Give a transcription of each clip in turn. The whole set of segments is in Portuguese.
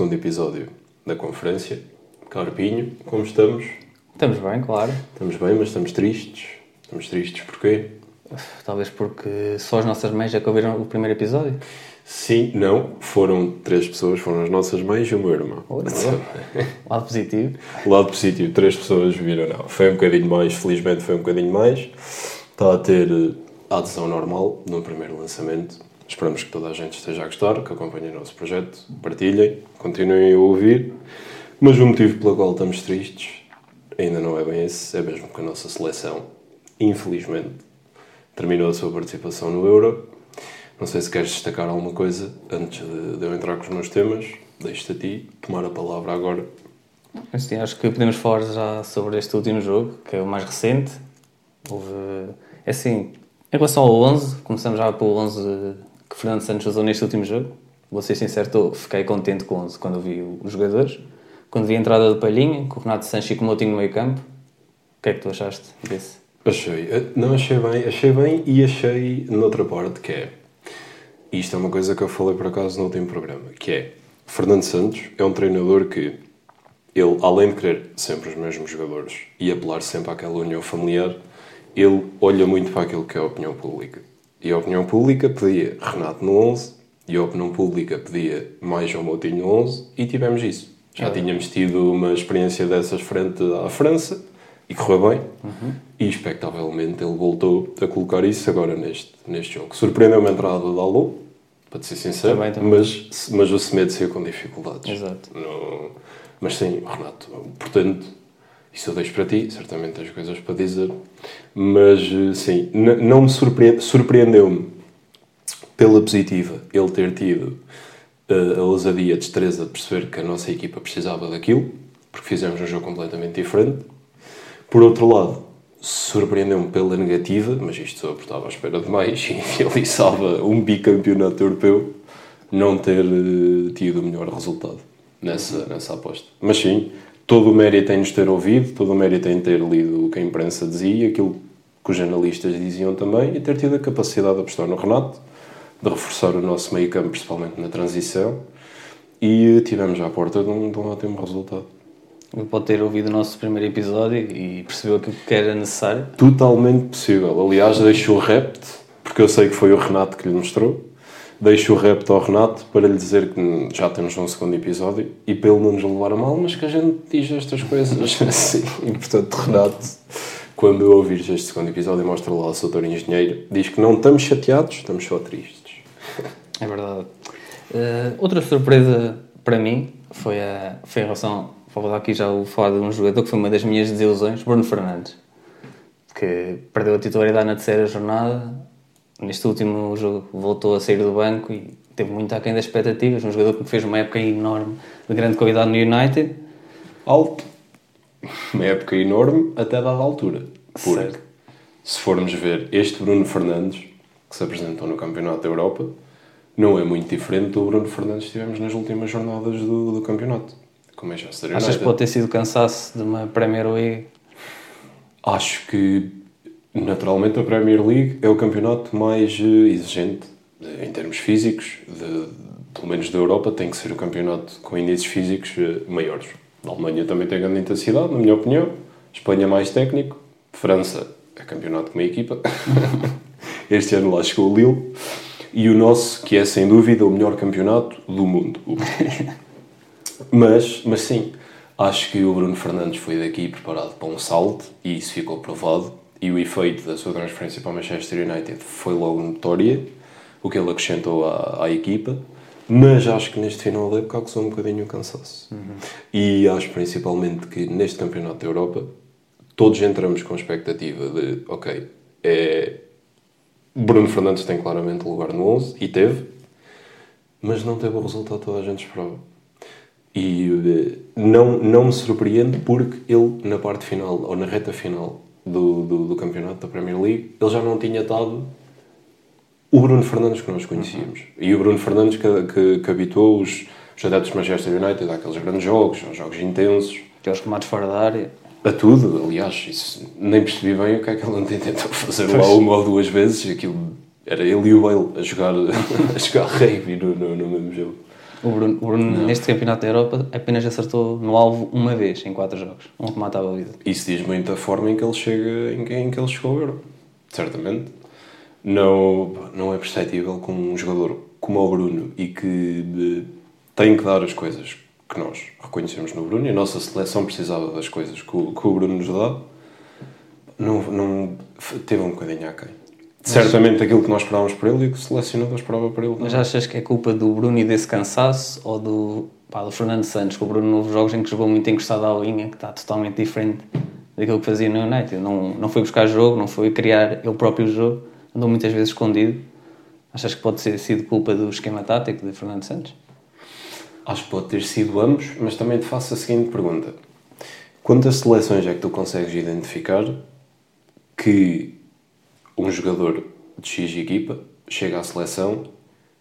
segundo episódio da conferência. Carpinho, como estamos? Estamos bem, claro. Estamos bem, mas estamos tristes. Estamos tristes porquê? Talvez porque só as nossas mães é que ouviram o primeiro episódio. Sim, não. Foram três pessoas, foram as nossas mães e o meu irmão. Lado positivo. Lado positivo, três pessoas viram, não. Foi um bocadinho mais, felizmente foi um bocadinho mais. Está a ter eh, a adesão normal no primeiro lançamento. Esperamos que toda a gente esteja a gostar, que acompanhem o nosso projeto, partilhem, continuem a ouvir. Mas o motivo pelo qual estamos tristes ainda não é bem esse, é mesmo que a nossa seleção, infelizmente, terminou a sua participação no Euro. Não sei se queres destacar alguma coisa antes de, de eu entrar com os meus temas. Deixo-te a ti tomar a palavra agora. Sim, acho que podemos falar já sobre este último jogo, que é o mais recente. Houve, é assim, em relação ao 11, começamos já pelo 11 que Fernando Santos usou neste último jogo. Vou ser sincero, fiquei contente com o 11 quando vi os jogadores. Quando vi a entrada do Palhinha, com o Renato Sanches e com o Moutinho no meio campo, o que é que tu achaste desse? Achei, eh, não achei bem, achei bem e achei noutra parte que é, isto é uma coisa que eu falei por acaso no último programa, que é, Fernando Santos é um treinador que, ele, além de querer sempre os mesmos jogadores e apelar sempre àquela união familiar, ele olha muito para aquilo que é a opinião pública. E a opinião pública pedia Renato no 11, e a opinião pública pedia mais João Moutinho no 11, e tivemos isso. Já é. tínhamos tido uma experiência dessas frente à França, e correu bem, uhum. e expectavelmente ele voltou a colocar isso agora neste, neste jogo. Surpreendeu-me a entrada do Alô, para ser sincero, também, também. Mas, mas o Semedo saiu com dificuldades. Exato. No, mas sim, Renato, portanto, isso eu deixo para ti, certamente tens coisas para dizer, mas sim, não me surpreende, surpreendeu-me pela positiva ele ter tido uh, a ousadia, a destreza de perceber que a nossa equipa precisava daquilo, porque fizemos um jogo completamente diferente. Por outro lado, surpreendeu-me pela negativa, mas isto só estava à espera de mais, e ele salva um bicampeonato europeu não ter uh, tido o melhor resultado nessa, nessa aposta. Mas sim, todo o mérito em nos ter ouvido, todo o mérito em ter lido o que a imprensa dizia, aquilo que os jornalistas diziam também, e ter tido a capacidade de apostar no Renato, de reforçar o nosso meio campo, principalmente na transição, e tivemos à porta de um, de um ótimo resultado. Ele pode ter ouvido o nosso primeiro episódio e percebeu aquilo que era necessário? Totalmente possível. Aliás, deixo o repto, porque eu sei que foi o Renato que lhe mostrou, deixo o repto ao Renato para lhe dizer que já temos um segundo episódio e para ele não nos levar a mal, mas que a gente diz estas coisas assim. E portanto, Renato, quando ouvires este segundo episódio, mostra lá ao seu doutor engenheiro, diz que não estamos chateados, estamos só tristes. É verdade. Uh, outra surpresa para mim foi, a, foi em relação, vou dar aqui já o falar de um jogador que foi uma das minhas desilusões, Bruno Fernandes, que perdeu a titularidade na terceira jornada neste último jogo voltou a sair do banco e teve muito aquém das expectativas. Um jogador que fez uma época enorme de grande qualidade no United. Alto. Uma época enorme até dada altura. Porque, certo. se formos ver este Bruno Fernandes, que se apresentou no Campeonato da Europa, não é muito diferente do Bruno Fernandes que tivemos nas últimas jornadas do, do campeonato. Como é já Achas que pode ter sido cansaço de uma Premier League? Acho que Naturalmente, a Premier League é o campeonato mais eh, exigente em termos físicos, de, pelo menos da Europa, tem que ser o campeonato com índices físicos eh, maiores. A Alemanha também tem grande intensidade, na minha opinião. Espanha mais técnico. França é campeonato com uma equipa. este ano lá chegou o Lille. E o nosso, que é sem dúvida o melhor campeonato do mundo. mas, mas sim, acho que o Bruno Fernandes foi daqui preparado para um salto e isso ficou provado e o efeito da sua transferência para o Manchester United foi logo notória, o que ele acrescentou à, à equipa, mas acho que neste final da época causou um bocadinho o cansaço. Uhum. E acho principalmente que neste Campeonato da Europa todos entramos com a expectativa de, ok, é... Bruno Fernandes tem claramente lugar no 11, e teve, mas não teve o resultado que toda a gente esperava. E eh, não, não me surpreende porque ele, na parte final, ou na reta final, do, do, do, campeonato da Premier League, ele já não tinha dado o Bruno Fernandes que nós conhecíamos. Uhum. E o Bruno Fernandes que, que, que habituou os, os adeptos do Manchester United àqueles grandes jogos, aos jogos intensos. Aqueles comados fora da área. A tudo, aliás, isso, nem percebi bem o que é que ele tentou fazer lá uma ou duas vezes. Aquilo era ele e o Bale a jogar, a jogar rugby no, no, no mesmo jogo. O Bruno, o Bruno neste campeonato da Europa, apenas acertou no alvo uma vez em quatro jogos. Um remate à baliza. Isso diz muito a forma em que ele chega, em que, em que ele chegou ao Euro. Certamente. Não, não é perceptível com um jogador como o Bruno e que de, tem que dar as coisas que nós reconhecemos no Bruno e a nossa seleção precisava das coisas que o, que o Bruno nos dá. Não, não, teve um bocadinho aquém. Certamente aquilo que nós esperávamos por ele e que o selecionador esperava por ele. Mas achas que é culpa do Bruno e desse cansaço ou do, pá, do Fernando Santos? Que o Bruno, nos jogos em que jogou muito encostado à linha, que está totalmente diferente daquilo que fazia no United. Não, não foi buscar jogo, não foi criar ele próprio jogo, andou muitas vezes escondido. Achas que pode ter sido culpa do esquema tático de Fernando Santos? Acho que pode ter sido ambos, mas também te faço a seguinte pergunta: quantas seleções é que tu consegues identificar que um jogador de X equipa chega à seleção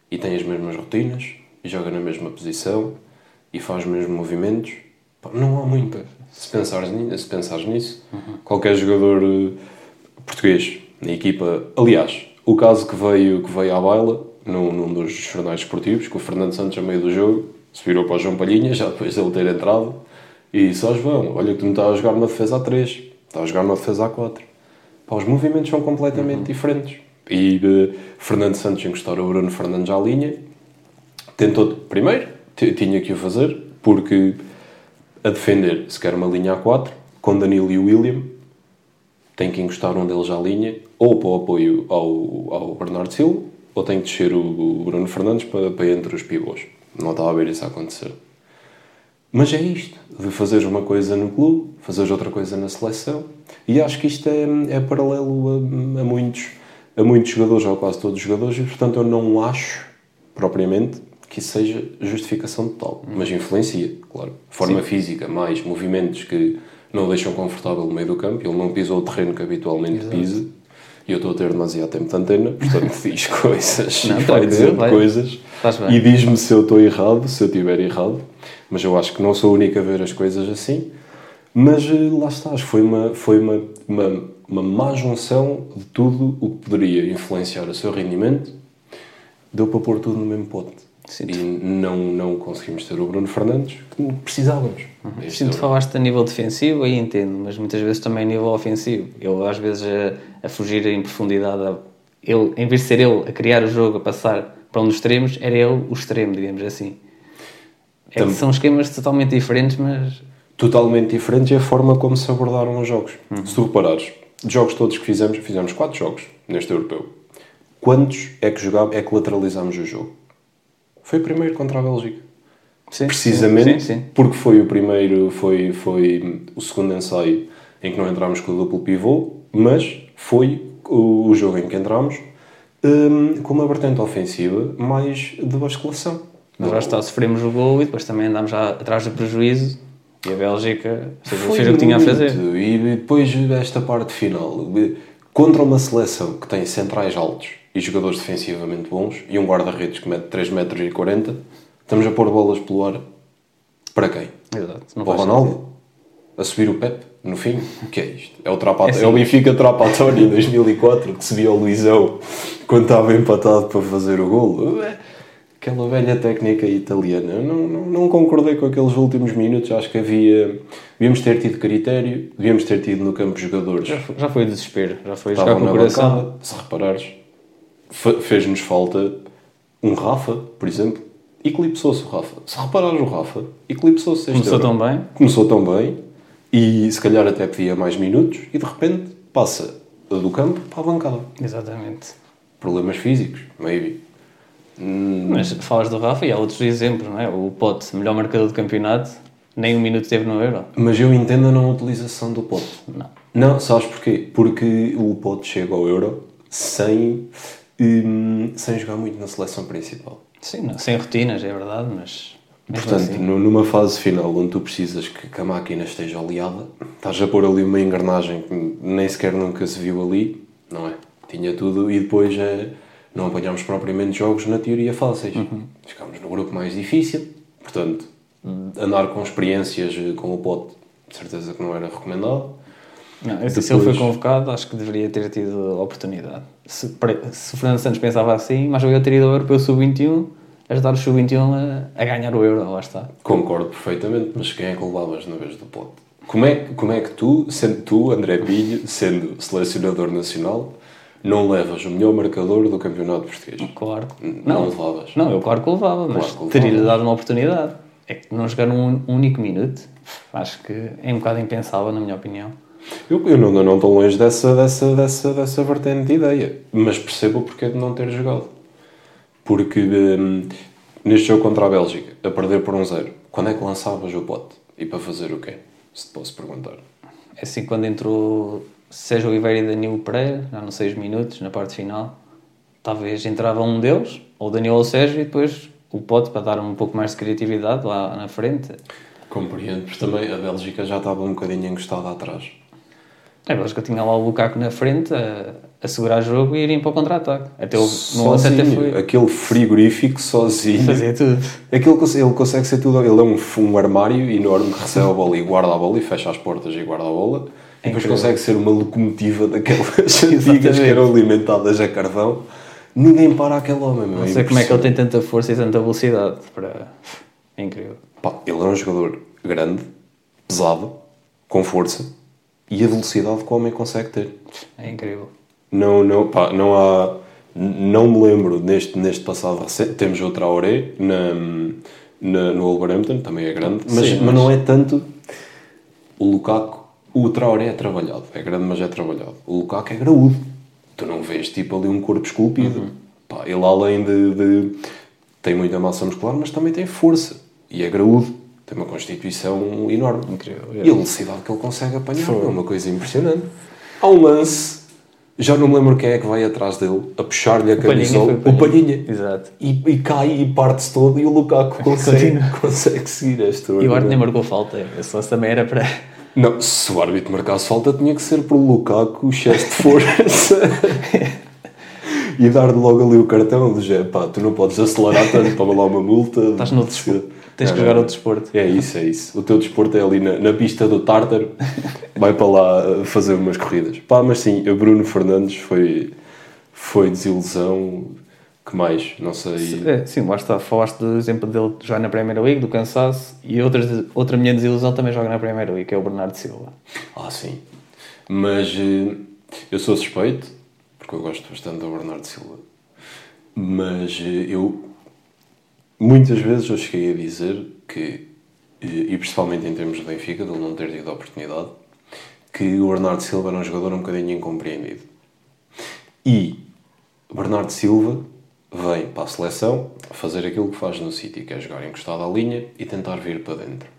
e tem as mesmas rotinas, e joga na mesma posição e faz os mesmos movimentos? Não há muitas. Se pensares, se pensares nisso, uhum. qualquer jogador uh, português na equipa, aliás, o caso que veio, que veio à baila num, num dos jornais esportivos, que o Fernando Santos, a meio do jogo, se virou para o João Palhinha, já depois de ele ter entrado, e disse: Ó João, olha que tu não estás a jogar uma defesa a 3, estás a jogar uma defesa a 4. Pá, os movimentos são completamente uhum. diferentes. E uh, Fernando Santos encostar o Bruno Fernandes à linha, tentou, primeiro, tinha que o fazer, porque a defender, se quer uma linha A4, com Danilo e William, tem que encostar um deles à linha, ou para o apoio ao, ao Bernardo Silva, ou tem que descer o, o Bruno Fernandes para, para entre os pivôs. Não estava a ver isso acontecer. Mas é isto, de fazeres uma coisa no clube, fazeres outra coisa na seleção. E acho que isto é, é paralelo a, a, muitos, a muitos jogadores, ou quase todos os jogadores, e portanto eu não acho, propriamente, que isso seja justificação total. Hum. Mas influencia, claro. Forma Sim. física, mais movimentos que não o deixam confortável no meio do campo. Ele não pisou o terreno que habitualmente Exato. pisa. E eu estou a ter demasiado tempo de antena, portanto diz coisas não, e vai dizer coisas. E diz-me se eu estou errado, se eu estiver errado. Mas eu acho que não sou o único a ver as coisas assim. Mas eh, lá estás, foi uma, foi uma, uma, uma má junção de tudo o que poderia influenciar o seu rendimento. Deu para pôr tudo no mesmo pote. Sinto. E não, não conseguimos ter o Bruno Fernandes que precisávamos. Uhum. Sinto que falaste a nível defensivo, aí entendo, mas muitas vezes também a nível ofensivo. Eu, às vezes, a, a fugir em profundidade, ele, em vez de ser ele a criar o jogo, a passar para um dos extremos, era ele o extremo, digamos assim. É. São esquemas totalmente diferentes, mas. Totalmente diferentes é a forma como se abordaram os jogos. Uhum. Se tu reparares, jogos todos que fizemos, fizemos quatro jogos neste europeu. Quantos é que jogámos, é que lateralizámos o jogo? Foi o primeiro contra a Bélgica. Sim, Precisamente sim, sim. porque foi o primeiro, foi, foi o segundo ensaio em que não entramos com o duplo pivô, mas foi o, o jogo em que entramos um, com uma vertente ofensiva mais de basculação. Mas lá está, sofremos o gol e depois também andámos já atrás do prejuízo e a Bélgica fez, fez o que tinha a fazer. E depois esta parte final, contra uma seleção que tem centrais altos e jogadores defensivamente bons e um guarda-redes que mete 3 metros e 40, estamos a pôr bolas pelo ar para quem? Exato. Não para o Ronaldo? Sentido. A subir o Pep? No fim, o que é isto? É o, trapa, é, é o Benfica Trapatório 2004 que se via o Luizão quando estava empatado para fazer o golo aquela velha técnica italiana. Eu não, não, não, concordei com aqueles últimos minutos. Acho que havia. Devíamos ter tido critério, devíamos ter tido no campo jogadores. Já foi, já foi desespero, já foi jogar com o coração. Bancada, se reparares, fez-nos falta um Rafa, por exemplo. Eclipsou-se o Rafa. Se reparares o Rafa, eclipsou-se. Começou tão bem. Começou tão bem e se calhar até pedia mais minutos e de repente passa do campo para a bancada. Exatamente. Problemas físicos, maybe. Hum. Mas falas do Rafa e há outros exemplos, não é? O Pote, melhor marcador do campeonato, nem um minuto teve no Euro. Mas eu entendo a não utilização do Pote. Não. Não, sabes porquê? Porque o Pote chega ao Euro sem, hum, sem jogar muito na seleção principal. Sim, não, sem rotinas, é verdade, mas... Portanto, assim. numa fase final onde tu precisas que, que a máquina esteja aliada, estás a pôr ali uma engrenagem que nem sequer nunca se viu ali, não é? Tinha tudo e depois é não apanhámos propriamente jogos na teoria fáceis. Uhum. Ficámos no grupo mais difícil, portanto, andar com experiências com o pote, de certeza que não era recomendado. Não, Depois... Se ele foi convocado, acho que deveria ter tido a oportunidade. Se, se Fernando Santos pensava assim, mas eu teria ido ao Europeu Sub-21 ajudar o Sub-21 a, a ganhar o Euro, lá está. Concordo perfeitamente, mas quem é que levavas na vez do pote? Como é, como é que tu, sendo tu, André Pilho, sendo selecionador nacional, não levas o melhor marcador do campeonato português? Claro. Não, levavas. Não, eu claro que levava, mas Claro o teria-lhe levava. dado uma oportunidade. É que não jogar um, único minuto, acho que é um bocado impensável, na minha opinião. Eu, eu não, não estou longe dessa, dessa, dessa, dessa vertente de ideia, mas percebo o porquê de não ter jogado. Porque hum, neste jogo contra a Bélgica, a perder por um zero, quando é que lançavas o pote? E para fazer o quê? Se te posso perguntar. É assim, quando entrou Sérgio Oliveira e Danilo Pereira, já nos 6 minutos, na parte final, talvez entrava um deles, ou Danilo ou Sérgio, e depois o pote para dar um pouco mais de criatividade lá na frente. Compreendo, porque também a Bélgica já estava um bocadinho encostada atrás. É, mas que eu tinha lá o Lukaku na frente a, a segurar o jogo e irem para o contra-ataque. Até o, lance até Sozinho, foi. aquele frigorífico sozinho. Fazia tudo. Aquele, cons- ele consegue ser tudo. Ele é um, um armário enorme que recebe a bola e guarda a bola e fecha as portas e guarda a bola. E depois incrível. consegue ser uma locomotiva daquelas antigas que eram alimentadas a carvão. Ninguém para aquele homem, meu. Não sei como é que ele tem tanta força e tanta velocidade. Para... É incrível. Pá, ele é um jogador grande, pesado, com força e a velocidade que o homem consegue ter. É incrível. Não, não, pá, não há. Não me lembro neste, neste passado recente. Temos o Traoré na, na, no Wolverhampton, também é grande, mas, Sim, mas mas- não é tanto. O Lukaku, o Traoré é trabalhado, é grande, mas é trabalhado. O Lukaku é graúdo. Tu não vês tipo ali um corpo esculpido. Pá, ele, além de, de- tem muita massa muscular, mas também tem força e é graúdo. Tem uma constituição enorme. Incrível, é. E a velocidade que ele consegue apanhar é uma coisa impressionante. Há um lance, já não me lembro quem é que vai atrás dele, a puxar-lhe a camisola. foi O Palhinha. Exato. E, e cai e parte-se todo e o Lukaku consegue, consegue seguir esta E o árbitro nem marcou falta. Esse lance também era para. Não, se o árbitro marcasse falta tinha que ser pelo Lukaku, excesso de força. e dar-lhe logo ali o cartão já, pá, tu não podes acelerar tanto, toma lá uma multa. Estás no desporto. Tens que jogar não. o desporto. É isso, é isso. O teu desporto é ali na, na pista do Tártaro, vai para lá uh, fazer umas corridas. Pá, mas sim, o Bruno Fernandes foi, foi desilusão. Que mais? Não sei. É, sim, lá está. Falaste do exemplo dele jogar na Premier League, do cansaço, e outras, outra minha desilusão também joga na Premier League, que é o Bernardo Silva. Ah, sim. Mas eh, eu sou suspeito, porque eu gosto bastante do Bernardo Silva. Mas eh, eu, muitas vezes, eu cheguei a dizer que, eh, e principalmente em termos de Benfica, de ele não ter tido a oportunidade, que o Bernardo Silva era um jogador um bocadinho incompreendido. E Bernardo Silva vem para a seleção fazer aquilo que faz no City, que é jogar encostado à linha e tentar vir para dentro.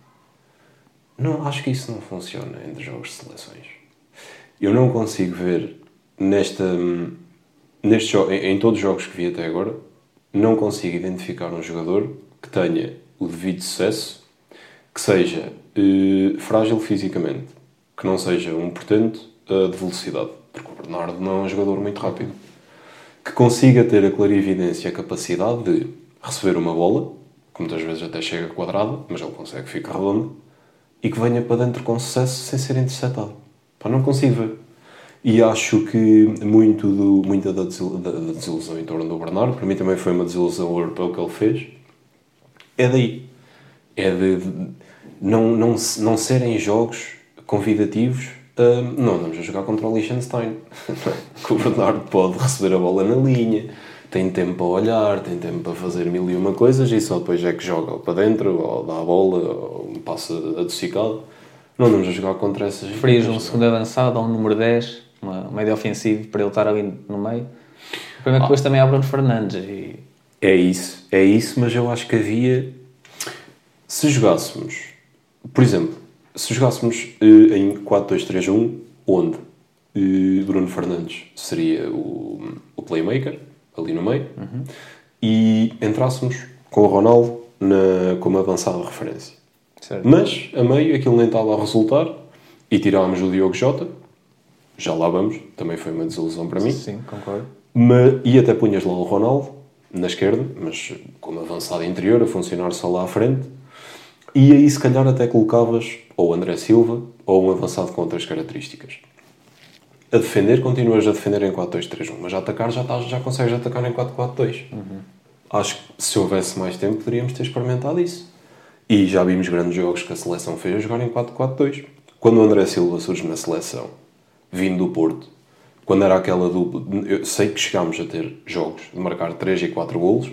Não, acho que isso não funciona entre jogos de seleções. Eu não consigo ver nesta, neste em, em todos os jogos que vi até agora, não consigo identificar um jogador que tenha o devido sucesso, que seja eh, frágil fisicamente, que não seja um portento eh, de velocidade, porque o Bernardo não é um jogador muito rápido, que consiga ter a clarividência e a capacidade de receber uma bola, que muitas vezes até chega quadrada, mas ele consegue ficar redondo, e que venha para dentro com sucesso sem ser interceptado. Pá, não consigo ver. E acho que muito do, muita da, desil- da- da desilusão em torno do Bernardo, para mim também foi uma desilusão europeu que ele fez, é daí. É de, de não, não, não serem jogos convidativos. Não andamos a jogar contra o Liechtenstein. que o Bernardo pode receber a bola na linha, tem tempo para olhar, tem tempo para fazer mil e uma coisas e só depois é que joga para dentro, ou dá a bola, ou passa adocicado. Não andamos a jogar contra essas Preferias um equipas, segundo avançado ou um número 10, uma, um médio ofensivo para ele estar ali no meio. O problema é que depois também há o Bruno Fernandes e É isso, é isso, mas eu acho que havia. Se jogássemos, por exemplo, se jogássemos eh, em 4-2-3-1, onde eh, Bruno Fernandes seria o, o playmaker, ali no meio, e entrássemos com o Ronaldo na, como avançada referência. Certo. Mas, a meio, aquilo nem estava a resultar, e tirámos o Diogo Jota, já lá vamos, também foi uma desilusão para mim. Sim, concordo. Ma- e até punhas lá o Ronaldo na esquerda, mas como avançado interior, a funcionar só lá à frente. E aí, se calhar, até colocavas ou André Silva ou um avançado com outras características. A defender, continuas a defender em 4-2-3-1, mas a atacar já, estás, já consegues atacar em 4-4-2. acho que se houvesse mais tempo poderíamos ter experimentado isso. E já vimos grandes jogos que a seleção fez a jogar em 4-4-2. Quando o André Silva surge na seleção, vindo do Porto, quando era aquela dupla, eu sei que chegámos a ter jogos de marcar 3 e 4 golos,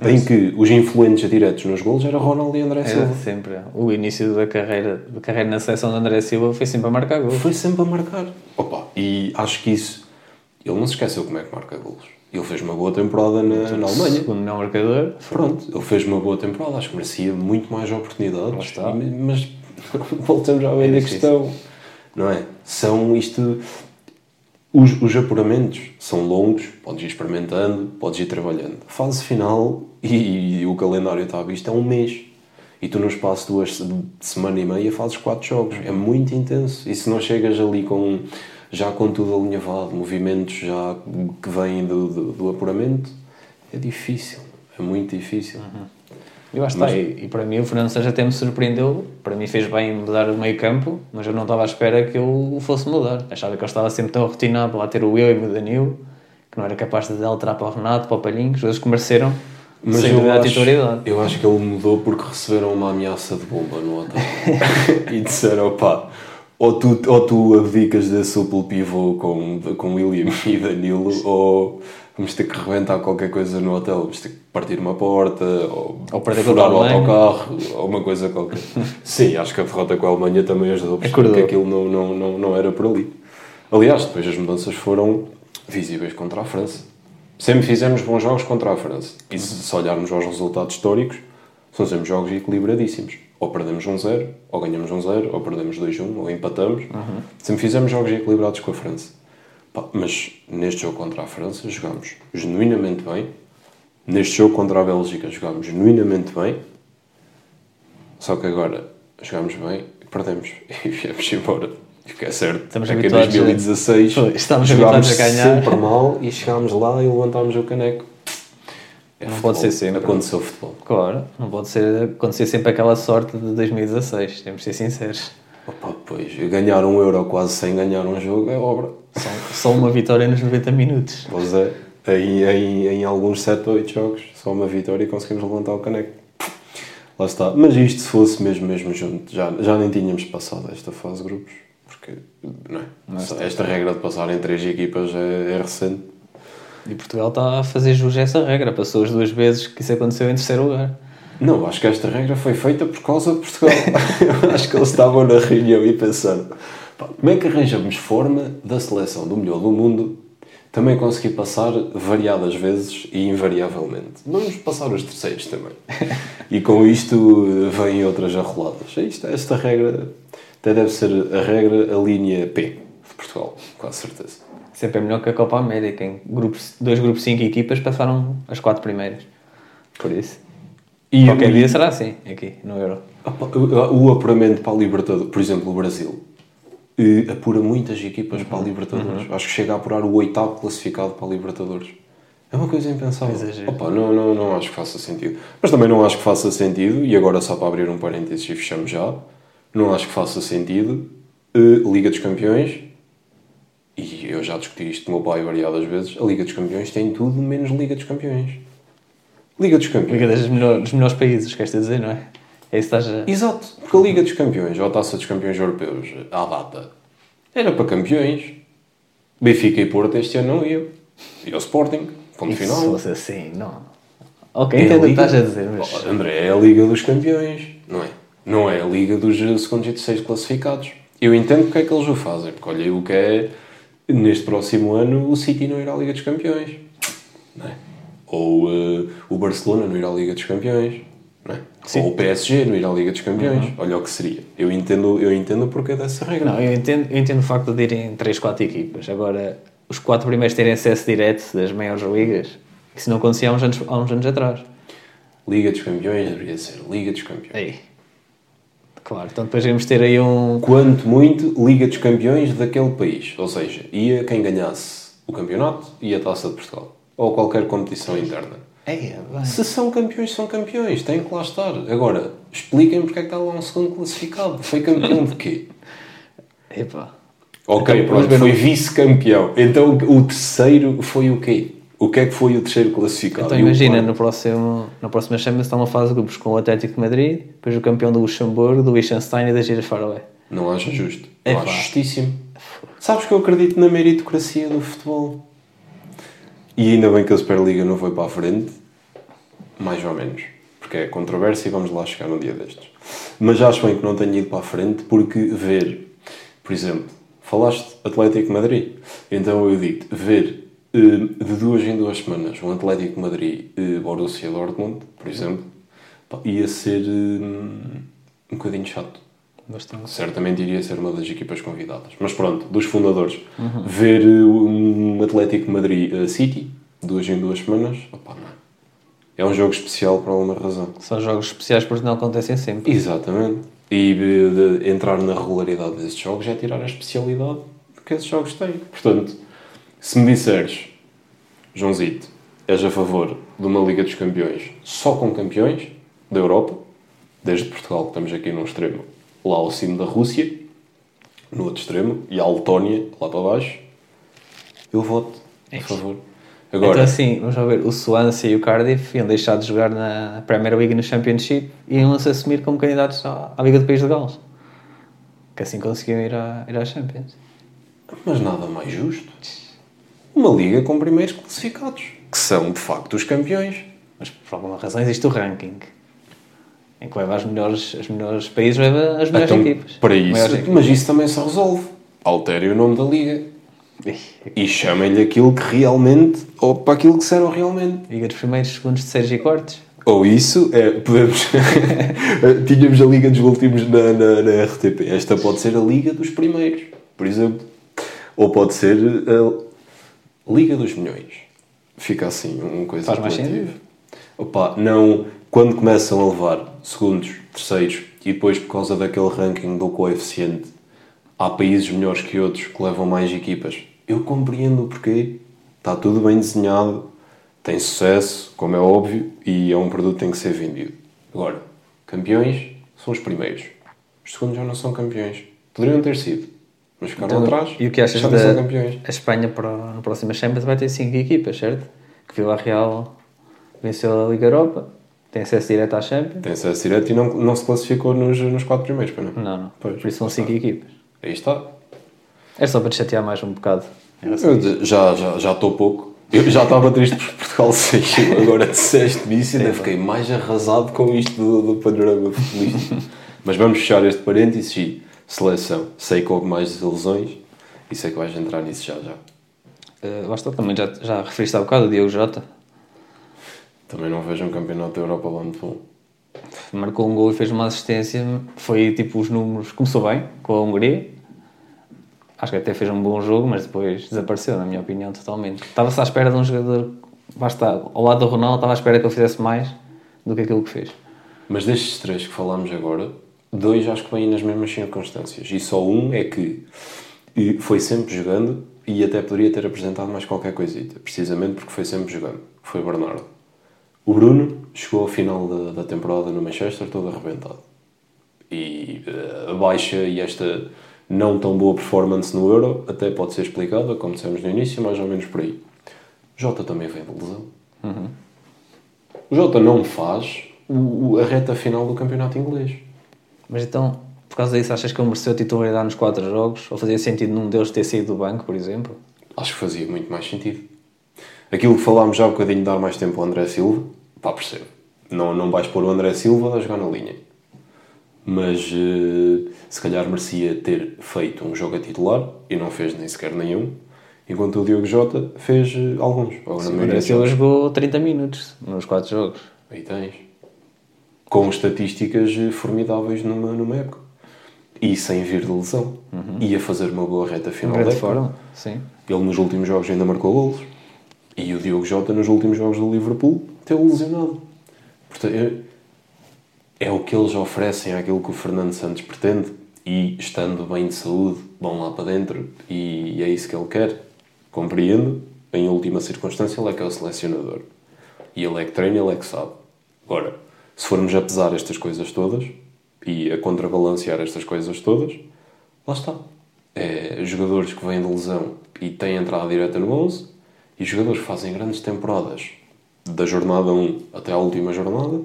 em que os influentes diretos nos golos era Ronaldo e André Era Silva. sempre. O início da carreira, da carreira na seleção de André Silva foi sempre a marcar gols. Foi sempre a marcar. Opa, e acho que isso. Ele não se esqueceu como é que marca golos. Ele fez uma boa temporada na, na Alemanha. Segundo melhor marcador. Pronto, ele fez uma boa temporada. Acho que merecia muito mais oportunidades. Está. Mas voltamos à velha difícil. questão. Não é? São isto. Os, os apuramentos são longos, podes ir experimentando, podes ir trabalhando. Fase final, e, e o calendário está visto, é um mês. E tu, no espaço de duas de semana e meia, fazes quatro jogos. É muito intenso. E se não chegas ali com já com tudo alinhavado, movimentos já que vêm do, do, do apuramento, é difícil. É muito difícil. Eu acho que está. E, e para mim o Fernando Santos até me surpreendeu. Para mim fez bem mudar o meio campo, mas eu não estava à espera que ele o fosse mudar. Achava que ele estava sempre tão rotinado lá ter o eu e o Danilo, que não era capaz de alterar para o Renato, para o Palhinho, os dois que mereceram sem eu acho, titularidade. eu acho que ele mudou porque receberam uma ameaça de bomba no hotel. e disseram, pá, ou tu, ou tu abdicas desse suplo pivô com, com William e Danilo, ou vamos ter que rebentar qualquer coisa no hotel. Vamos ter que partir uma porta, ou, Ou furar o autocarro, ou uma coisa qualquer. Sim, acho que a derrota com a Alemanha também ajudou a perceber Acordou. que aquilo não, não, não, não era por ali. Aliás, depois as mudanças foram visíveis contra a França. Sempre fizemos bons jogos contra a França. E se se olharmos aos resultados históricos, são sempre jogos equilibradíssimos. Ou perdemos 1-0, ou ganhamos 1-0, ou perdemos 2-1, ou empatamos. Sempre fizemos jogos equilibrados com a França. Mas neste jogo contra a França jogámos genuinamente bem. Neste jogo contra a Bélgica jogámos genuinamente bem. Só que agora jogámos bem e perdemos. E viemos embora. O que é certo Estamos é que em habituados a- 2016 Pois, estamos jogámos a ganhar. sempre mal e chegámos lá e levantámos o caneco. É Não futebol. pode ser sempre. Aconteceu futebol. Claro, não pode ser, acontecer sempre aquela sorte de 2016, temos de ser sinceros. Pois, ganhar um euro quase sem ganhar um jogo é obra. Só, só uma vitória nos 90 minutos. Pois é, em, em, em alguns 7 ou 8 jogos, só uma vitória e conseguimos levantar o caneco. Lá está. Mas isto, se fosse mesmo, mesmo junto, já, já nem tínhamos passado esta fase de grupos. Porque, não é? Mas. Esta regra de passar em três equipas é, é recente. E Portugal está a fazer jus a essa regra, passou as duas vezes que isso aconteceu em terceiro lugar. Não, acho que esta regra foi feita por causa de Portugal. Acho que eles estavam na reunião e pensaram: como é que arranjamos forma da seleção do melhor do mundo também conseguir passar variadas vezes e invariavelmente? Vamos passar os terceiros também. E com isto vêm outras arroladas. É isto, esta regra até deve ser a regra, a linha P de Portugal, com certeza. Sempre é melhor que a Copa América, em grupos, dois grupos cinco equipas passaram as quatro primeiras. Por isso. E, Qualquer dia será assim, aqui, no Euro. O apuramento para a Libertadores, por exemplo, o Brasil, eh, apura muitas equipas para a Libertadores. Acho que chega a apurar o oitavo classificado para a Libertadores. É uma coisa impensável. Exagero. Opa, não, não, não acho que faça sentido. Mas também não acho que faça sentido, e agora só para abrir um parênteses e fechamos já, não acho que faça sentido eh, Liga dos Campeões, e eu já discuti isto com o meu pai variadas vezes, a Liga dos Campeões tem tudo menos Liga dos Campeões. Liga dos Campeões. Liga dos melhores, dos melhores países, queres dizer, não é? É isso que estás a... Exato, porque a Liga dos Campeões, ou a Taça dos Campeões Europeus, à data, era para campeões. Benfica e Porto este ano não iam. E ao Sporting, ponto se final. fosse assim, não. Ok, É entendo o que estás a dizer, mas... Oh, André, é a Liga dos Campeões, não é? Não é a Liga dos segundos e terceiros classificados. Eu entendo porque é que eles o fazem, porque olha o que é, neste próximo ano, o City não ir à Liga dos Campeões, não é? Ou eh, o Barcelona não ir à Liga dos Campeões, não é? Ou o PSG não ir à Liga dos Campeões. Olha o que seria. Eu entendo, eu entendo o porquê dessa regra. Não, eu entendo, eu entendo o facto de irem 3, 4 equipas. Agora, os quatro primeiros terem acesso direto das maiores ligas, isso não acontecia há uns anos, há uns anos atrás. Liga dos Campeões deveria ser Liga dos Campeões. Aí. Claro, então depois íamos ter aí um... Quanto muito, Liga dos Campeões daquele país. Ou seja, ia quem ganhasse o campeonato e a taça de Portugal. Ou qualquer competição interna. Ei, bem. Se são campeões, são campeões. Têm que lá estar. Agora, expliquem porque é que está lá um segundo classificado. Foi campeão de quê? Epá. Ok, Então, pronto, foi no- vice-campeão. Então o terceiro foi o quê? O que é que foi o terceiro classificado? Então imagina, quarto? no próximo, na próxima Champions está uma fase de grupos com o Atlético de Madrid, depois o campeão do Luxemburgo, do Liechtenstein e da Gira Faroé. Não acho justo. É acho justíssimo. Sabes que eu acredito na meritocracia do futebol. E ainda bem que a Superliga não foi para a frente. Mais ou menos. Porque é controvérsia e vamos lá chegar num dia destes. Mas acho bem que não tenha ido para a frente porque ver, por exemplo, falaste Atlético Madrid. Então eu digo ver eh, de duas em duas semanas um Atlético Madrid eh, Borussia Dortmund, por exemplo, ia ser eh, um bocadinho chato Bastante. certamente iria ser uma das equipas convidadas. Mas pronto, dos fundadores, ver uh, um Atlético de Madrid uh, City, duas em duas semanas, opá, não. é um jogo especial por alguma razão. São jogos especiais porque não acontecem sempre. Exatamente. E uh, de entrar na regularidade desses jogos é tirar a especialidade que esses jogos têm. Portanto, se me disseres, Joãozito, és a favor de uma Liga dos Campeões só com campeões da Europa, desde Portugal, que estamos aqui num extremo, lá ao cimo da Rússia, no outro extremo, e a Letónia, lá para baixo, eu voto a favor. Agora, Então assim, vamos lá ver, o Swansea e o Cardiff iam deixar de jogar na Premier League e no Championship e iam-se assumir como candidatos à, à Liga do País de Gales. Que assim conseguiam ir, à, ir à Champions. mas nada mais justo. Uma liga com primeiros classificados, que são de facto os campeões. Mas por alguma razão existe o ranking. Em que leva as melhores, os melhores países, leva as melhores Então, equipas. para isso, mas isso também se resolve. Alterem o nome da liga e chamem-lhe aquilo que realmente, ou para aquilo que serão realmente. Liga dos primeiros, segundos, terceiros e quartos. Ou isso, é, podemos. Tínhamos a Liga dos Últimos na, na, na RTP. Esta pode ser a Liga dos Primeiros, por exemplo. Ou pode ser a Liga dos Milhões. Fica assim, uma coisa Faz mais sentido. Opa, não. Quando começam a levar segundos, terceiros e depois por causa daquele ranking do coeficiente, há países melhores que outros que levam mais equipas. Eu compreendo o porquê. Está tudo bem desenhado, tem sucesso, como é óbvio, e é um produto que tem que ser vendido. Agora, campeões são os primeiros. Os segundos já não são campeões. Poderiam ter sido, mas ficaram Então, atrás. E o que achas da campeões. a Espanha para a próxima Champions vai ter 5 equipas, certo? Que Vila Real venceu a Liga Europa, tem acesso direto à Champions. Tem acesso direto e não, não se classificou nos, nos quatro primeiros, para não? Não, não. Pois, Por isso são lá 5 está. equipas. Aí está. É só para te chatear mais um bocado. Eu já já já estou pouco. Eu já estava triste por Portugal saiu. Agora disseste-me isso e ainda fiquei mais arrasado com isto do, do panorama futebolístico. Mas vamos fechar este parênteses e seleção. Sei que houve mais desilusões e sei que vais entrar nisso já já. Uh, lá está, também já, já referiste há bocado o Diogo Jota. Também não vejo um campeonato da Europa lá muito bom. Marcou um gol e fez uma assistência. Foi tipo os números. Começou bem com a Hungria. Acho que até fez um bom jogo, mas depois desapareceu, na minha opinião, totalmente. Estava-se à espera de um jogador. Basta, ao lado do Ronaldo, estava à espera que ele fizesse mais do que aquilo que fez. Mas destes três que falámos agora, dois acho que vêm nas mesmas circunstâncias. E só um é que foi sempre jogando e até poderia ter apresentado mais qualquer coisita. Precisamente porque foi sempre jogando. Foi Bernardo. O Bruno chegou ao final da, da temporada no Manchester todo arrebentado. E eh, a baixa e esta não tão boa performance no Euro até pode ser explicada, como dissemos no início, mais ou menos por aí. Jota também vem de lesão. O Jota não faz o- a reta final do campeonato inglês. Mas então, por causa disso, achas que ele mereceu titularidade nos quatro jogos? Ou fazia sentido num deles ter saído do banco, por exemplo? Acho que fazia muito mais sentido. Aquilo que falámos já há um bocadinho de dar mais tempo ao André Silva, pá, percebo. Não, não vais pôr o André Silva a jogar na linha. Mas eh, se calhar merecia ter feito um jogo a titular e não fez nem sequer nenhum, enquanto o Diogo Jota fez eh, alguns. Na O André Silva jogou 30 minutos nos quatro jogos. Aí tens. Com estatísticas eh, formidáveis numa, numa época. E sem vir de lesão. E a fazer uma boa reta final da grande época. forma, sim. Ele nos últimos jogos ainda marcou golos. E o Diogo Jota nos últimos jogos do Liverpool teve lesionado. Portanto, é, é o que eles oferecem àquilo que o Fernando Santos pretende. E estando bem de saúde, vão lá para dentro. E é isso que ele quer. Compreendo. Em última circunstância, ele é que é o selecionador. E ele é que treina, ele é que sabe. Agora, se formos a pesar estas coisas todas e a contrabalancear estas coisas todas, lá está. É, jogadores que vêm de lesão e têm entrada direta no 11 E jogadores fazem grandes temporadas da jornada 1 até à última jornada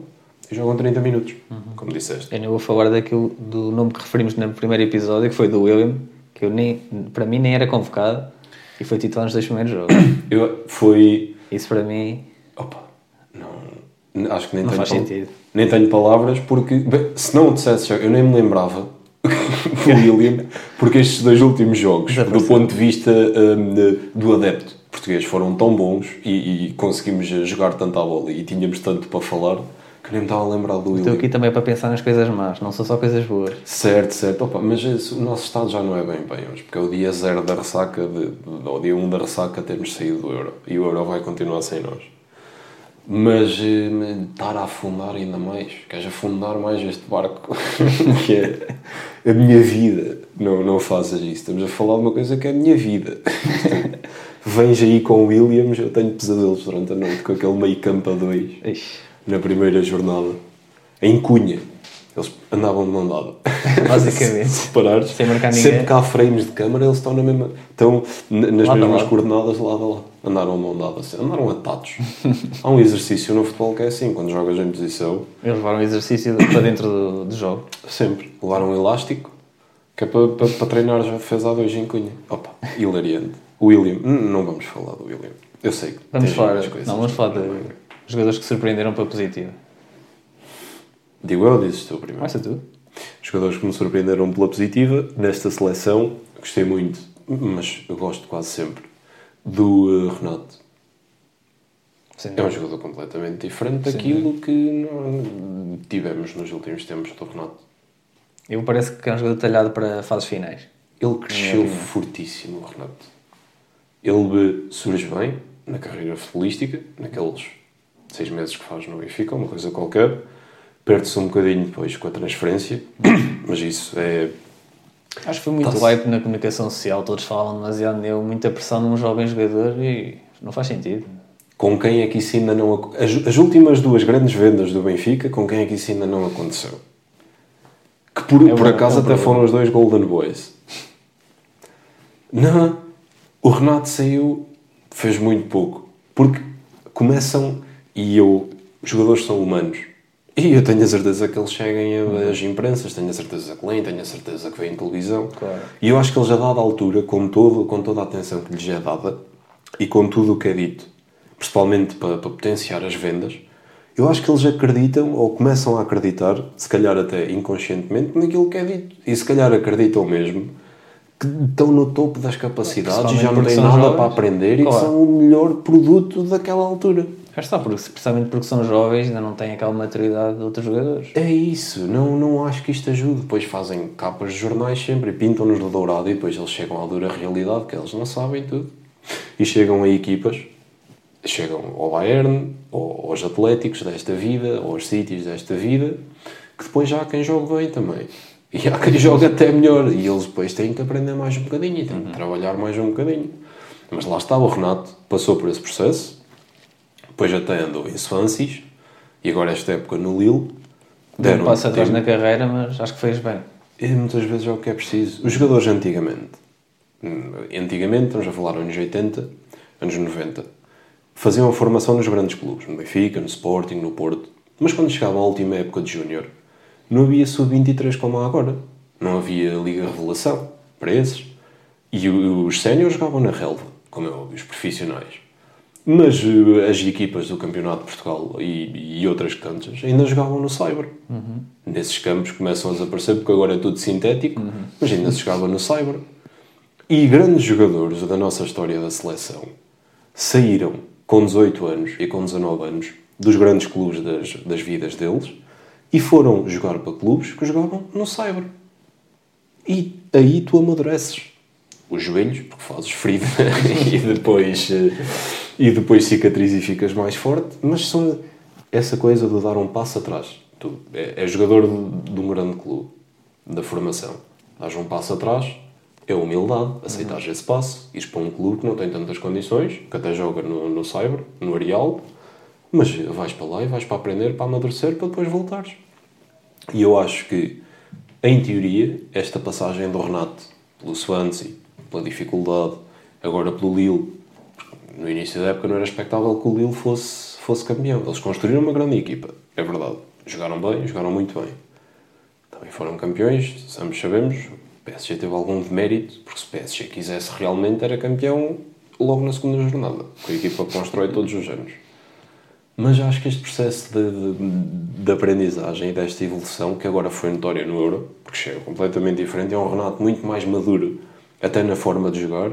e jogam 30 minutos, como disseste. Eu não vou falar daquilo, do nome que referimos no primeiro episódio, que foi do William, que eu nem, para mim nem era convocado e foi titular nos dois primeiros jogos. Eu, foi. Isso para mim Opa, não. Acho que nem Não tenho faz pal- sentido. Nem tenho palavras, porque bem, se não o dissesse eu nem me lembrava do William, porque estes dois últimos jogos, do ponto de vista de- do adepto português, foram tão bons e, e conseguimos jogar tanta bola e tínhamos tanto para falar que nem me estava a lembrar do William. estou aqui também para pensar nas coisas más, não são só coisas boas. Certo, certo. Opa, mas esse- o nosso estado já não é bem bem hoje, porque é o dia zero da ressaca, de, ou dia 1 um da ressaca termos saído do Euro. E o Euro vai continuar sem nós. Mas eh, estar a afundar ainda mais, queres afundar mais este barco, que é a minha vida. Não, não faças isso. Estamos a falar de uma coisa que é a minha vida. Vens aí com o Williams, eu tenho pesadelos durante a noite com aquele meio campo a dois Ixi, na primeira jornada, em Cunha. Eles andavam de mão dada. Basicamente. Se reparares, Sem marcar ninguém. sempre que há frames de câmara, eles estão na mesma. Estão nas Lado mesmas coordenadas lado a lado. Andaram de mão dada, assim, andaram atados. há um exercício no futebol que é assim, quando jogas em posição, eles levaram o exercício para dentro do, do jogo. sempre levaram um elástico, que é para, para, para treinar já fez há dois em Cunha. Opa, hilariante. William, não vamos falar do William. Eu sei que Vamos falar, coisas. não, vamos falar de jogadores que surpreenderam para positivo. Digo eu ou dizes tu primeiro? Começa tu. Jogadores que me surpreenderam pela positiva nesta seleção, gostei muito, mas eu gosto quase sempre, do eh, Renato. Sem É um jogador completamente diferente Sem daquilo que não tivemos nos últimos tempos do Renato. Eu parece que é um jogador talhado para fases finais. Ele cresceu fortíssimo, o Renato. Ele surge bem na carreira futebolística, naqueles seis meses que faz no Benfica, uma coisa qualquer. Perde-se um bocadinho depois com a transferência, mas isso é Acho que foi muito hype na comunicação social, todos falavam demasiado nele, muita pressão num jovem jogador e não faz sentido. Com quem é que isso ainda não as, as últimas duas grandes vendas do Benfica, com quem é que isso ainda não aconteceu? Que por, É por acaso até problema. foram os dois Golden Boys. Não, o Renato saiu, fez muito pouco. Porque começam, e eu, os jogadores são humanos. E eu tenho a certeza que eles cheguem às imprensas, tenho a certeza que leem, tenho a certeza que veem televisão. Claro. E eu acho que eles, a dada altura, com, todo, com toda a atenção que lhes é dada e com tudo o que é dito, principalmente para, para potenciar as vendas, eu acho que eles acreditam ou começam a acreditar, se calhar até inconscientemente, naquilo que é dito. E se calhar acreditam mesmo que estão no topo das capacidades e já não têm nada jovens. para aprender e que Claro. são o melhor produto daquela altura. Já está, porque, precisamente porque são jovens ainda não têm aquela maturidade de outros jogadores. É isso, não, não acho que isto ajude. Depois fazem capas de jornais sempre e pintam-nos de dourado e depois eles chegam à dura realidade que eles não sabem tudo. E chegam a equipas, chegam ao Bayern, ou aos Atléticos desta vida, ou aos Cities desta vida, que depois já há quem jogue bem também. E há quem jogue até melhor. E eles depois têm que aprender mais um bocadinho e têm que trabalhar mais um bocadinho. Mas lá está, o Renato passou por esse processo, depois até andou em Swanseas, e agora esta época no Lille, Deram um passo atrás na carreira, mas acho que fez bem. E muitas vezes é o que é preciso. Os jogadores antigamente, antigamente, estamos a falar anos 80, anos 90, faziam a formação nos grandes clubes, no Benfica, no Sporting, no Porto. Mas quando chegava à última época de Júnior, não havia sub-23 como há agora. Não havia Liga Revelação para esses. E os séniores jogavam na relva, como é óbvio, os profissionais. Mas eh, as equipas do Campeonato de Portugal e, e outras cantas ainda jogavam no Cyber. Nesses campos começam a desaparecer porque agora é tudo sintético, mas ainda se jogava no Cyber. E grandes jogadores da nossa história da seleção saíram com 18 anos e com 19 anos dos grandes clubes das, das vidas deles e foram jogar para clubes que jogavam no Cyber. E aí tu amadureces os joelhos, porque fazes ferida e depois, eh, e depois cicatrizas e ficas mais forte, mas são essa coisa de dar um passo atrás. Tu é, é jogador de, de um grande clube, da formação. Dás um passo atrás, é humildade, aceitas esse passo, ires para um clube que não tem tantas condições, que até joga no, no Cyber, no Areal, mas vais para lá e vais para aprender, para amadurecer, para depois voltares. E eu acho que, em teoria, esta passagem do Renato pelo Swansea, pela dificuldade, agora pelo Lille, no início da época não era expectável que o Lille fosse, fosse campeão. Eles construíram uma grande equipa, é verdade. Jogaram bem, jogaram muito bem. Também foram campeões, ambos sabemos. O PSG teve algum demérito, porque se o PSG quisesse realmente era campeão logo na segunda jornada, com a equipa que constrói todos os anos. Mas acho que este processo de, de, de, aprendizagem e desta evolução, que agora foi notória no Euro, porque chega completamente diferente, é um Renato muito mais maduro, até na forma de jogar.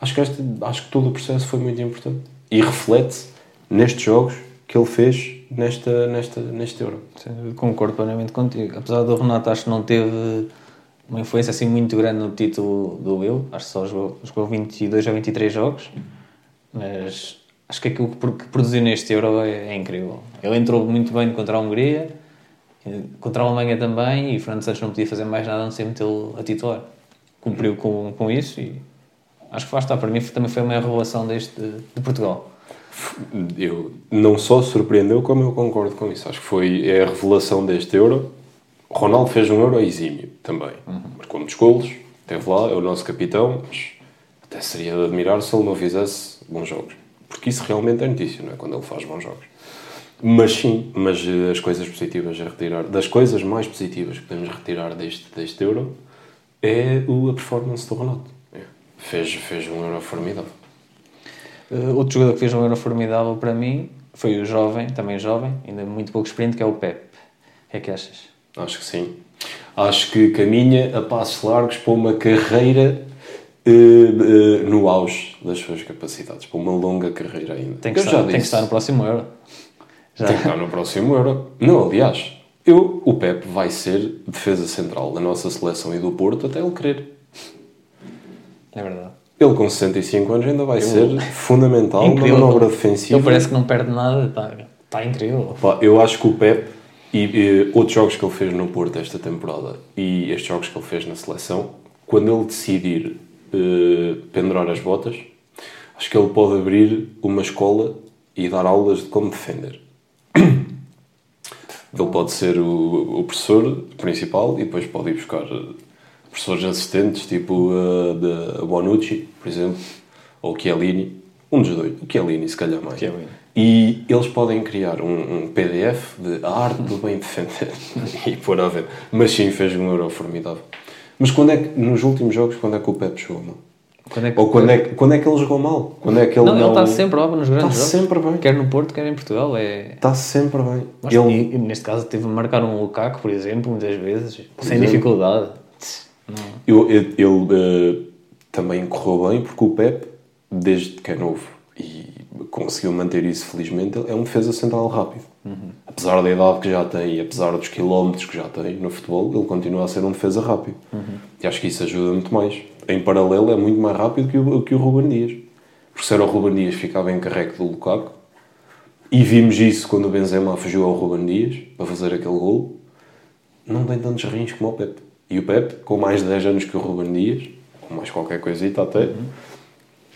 Acho que, este, acho que todo o processo foi muito importante. E reflete nestes jogos que ele fez nesta, nesta, neste Euro. Sim, concordo plenamente contigo. Apesar do Renato, acho que não teve uma influência assim muito grande no título do Will. Acho que só jogou, jogou 22 ou 23 jogos. Mas acho que aquilo que produziu neste Euro é, é, incrível. Ele entrou muito bem contra a Hungria, contra a Alemanha também, e o Fernando Santos não podia fazer mais nada a não ser metê-lo a titular. Cumpriu com, com isso e acho que estar. Para mim também foi uma revelação deste de Portugal. Eu não só surpreendeu, como eu concordo com isso. Acho que foi é a revelação deste Euro. Ronaldo fez um Euro exímio também. Uhum. Marcou muitos golos, esteve lá, é o nosso capitão, mas até seria de admirar se ele não fizesse bons jogos porque isso realmente é notícia, não é? Quando ele faz bons jogos. Mas sim, mas eh, as coisas positivas a retirar, das coisas mais positivas que podemos retirar deste, deste Euro, é a performance do Ronaldo. É. Fez, fez um Euro formidável. Uh, outro jogador que fez um Euro formidável para mim foi o jovem, também jovem, ainda muito pouco experiente, que é o Pep. O que é que achas? Acho que sim. Acho que caminha a passos largos para uma carreira uh, uh, no auge das suas capacidades, para uma longa carreira ainda. Tem que, estar, tem que estar no próximo Euro. Já. Tem que estar no próximo Euro. Não, aliás, eu, o Pep vai ser defesa central da nossa seleção e do Porto até ele querer. É verdade. Ele com 65 anos ainda vai eu... ser fundamental incrível. na manobra defensiva. Ele parece que não perde nada, está, está incrível. Eu acho que o Pep e, e, outros jogos que ele fez no Porto esta temporada e estes jogos que ele fez na seleção, quando ele decidir uh, pendurar as botas, acho que ele pode abrir uma escola e dar aulas de como defender. Ele pode ser o, o professor principal e depois pode ir buscar eh, professores assistentes, tipo uh, de Bonucci, por exemplo, ou Chiellini, um dos dois, o Chiellini se calhar mais. Chiellini. E eles podem criar um, um, PDF de a arte do bem defender e pôr a ver. Mas sim, fez um euro formidável. Mas quando é que, nos últimos jogos, quando é que o Pep jogou mal? Quando é que, Ou quando é, que, quando é que ele jogou mal? Quando é que ele não, não... ele está sempre óbvio nos grandes está sempre bem. Quer no Porto, quer em Portugal. É... Está sempre bem. Mas, ele... e, neste caso teve de marcar um Lukaku, por exemplo, muitas vezes, por sem exemplo. dificuldade. Não. Ele, ele uh, também correu bem porque o Pep, desde que é novo, e conseguiu manter isso felizmente, é um defesa central rápido. Uhum. Apesar da idade que já tem e apesar dos quilómetros que já tem no futebol, ele continua a ser um defesa rápido. Uhum. E acho que isso ajuda muito mais. Em paralelo, é muito mais rápido que o, que o Ruben Dias. Porque se era o Ruben Dias, ficava encarregue do Lukaku. E vimos isso quando o Benzema fugiu ao Ruben Dias para fazer aquele gol. Não tem tantos rins como o Pepe. E o Pepe, com mais de 10 anos que o Ruben Dias, com mais qualquer coisita até, uhum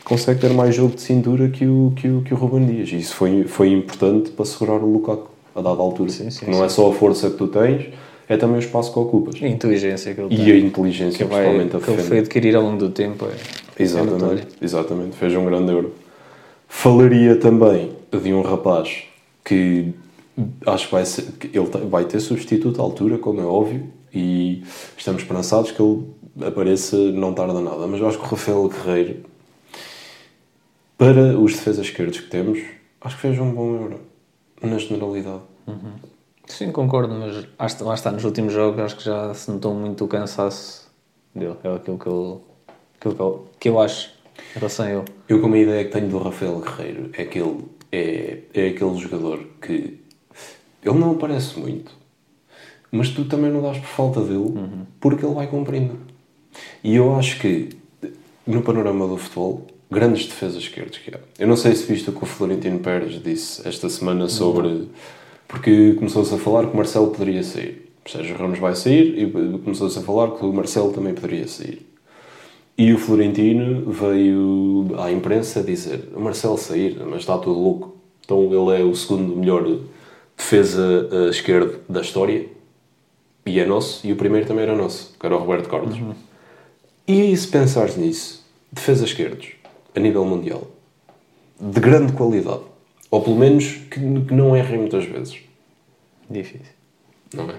consegue ter mais jogo de cintura que o, que o, que o Ruben Dias. E isso foi, foi importante para segurar o Lukaku a dada altura. Sim, sim, não sim. é só a força que tu tens, é também o espaço que ocupas. E a inteligência que ele tem. E a inteligência, que vai, principalmente a que ele foi adquirir ao longo do tempo. É, exatamente, é exatamente. Fez um grande euro. Falaria também de um rapaz que acho que vai, ser, que ele vai ter substituto à altura, como é óbvio, e estamos esperançados que ele apareça não tarda nada. Mas eu acho que o Rafael Guerreiro para os defesas esquerdos que temos, acho que fez um bom Euro, na generalidade. Uhum. Sim, concordo, mas lá está, nos últimos jogos acho que já se notou muito o cansaço dele. É aquilo que eu, aquilo que eu, que eu acho em relação a ele. Eu, como a ideia que tenho do Rafael Guerreiro, é que ele é, é aquele jogador que ele não aparece muito, mas tu também não dás por falta dele uhum. porque ele vai cumprindo. E eu acho que no panorama do futebol grandes defesas esquerdos que há. Eu não sei se viste o que o Florentino Pérez disse esta semana sobre. Porque começou-se a falar que o Marcelo poderia sair. O Sérgio Ramos vai sair e começou-se a falar que o Marcelo também poderia sair. E o Florentino veio à imprensa dizer: o Marcelo sair, mas está tudo louco. Então ele é o segundo melhor defesa uh, esquerdo da história e é nosso. E o primeiro também era nosso, que era o Roberto Carlos. Uhum. E se pensares nisso, defesa esquerdos, a nível mundial. de grande qualidade. Ou pelo menos que, que não errem muitas vezes. Difícil. Não é?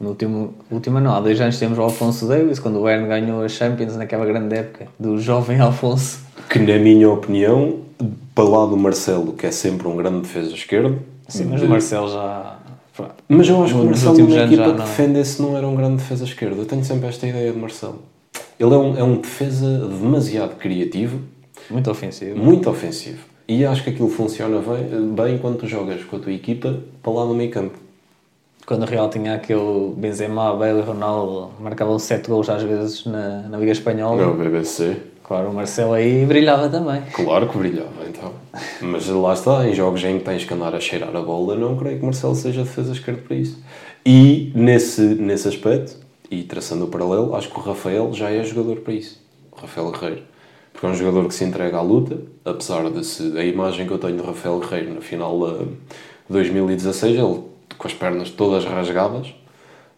No último, último ano, há dois anos temos o Alfonso Davis, quando o Bayern ganhou a Champions naquela grande época, do jovem Alfonso. Que, na minha opinião, para lá do Marcelo, que é sempre um grande defesa esquerdo. Sim, mas o Marcelo já. Mas eu acho que o Marcelo, na equipa que não. defende-se, não era um grande defesa esquerdo. Eu tenho sempre esta ideia de Marcelo. Ele é um, é um defesa demasiado criativo, Muito ofensivo. muito ofensivo. E acho que aquilo funciona bem, bem quando tu jogas com a tua equipa para lá no meio campo. Quando o Real tinha aquele Benzema, Bale e Ronaldo, marcavam 7 gols às vezes na, na Liga Espanhola. Não, BBC. Claro, o Marcelo aí brilhava também. Claro que brilhava, então. Mas lá está, em jogos em que tens que andar a cheirar a bola, não creio que Marcelo seja defesa esquerda para isso. E nesse, nesse aspecto, e traçando o paralelo, acho que o Rafael já é jogador para isso. O Rafael Guerreiro. Porque é um jogador que se entrega à luta, apesar de se, a imagem que eu tenho de Rafael Guerreiro na final de 2016, ele com as pernas todas rasgadas,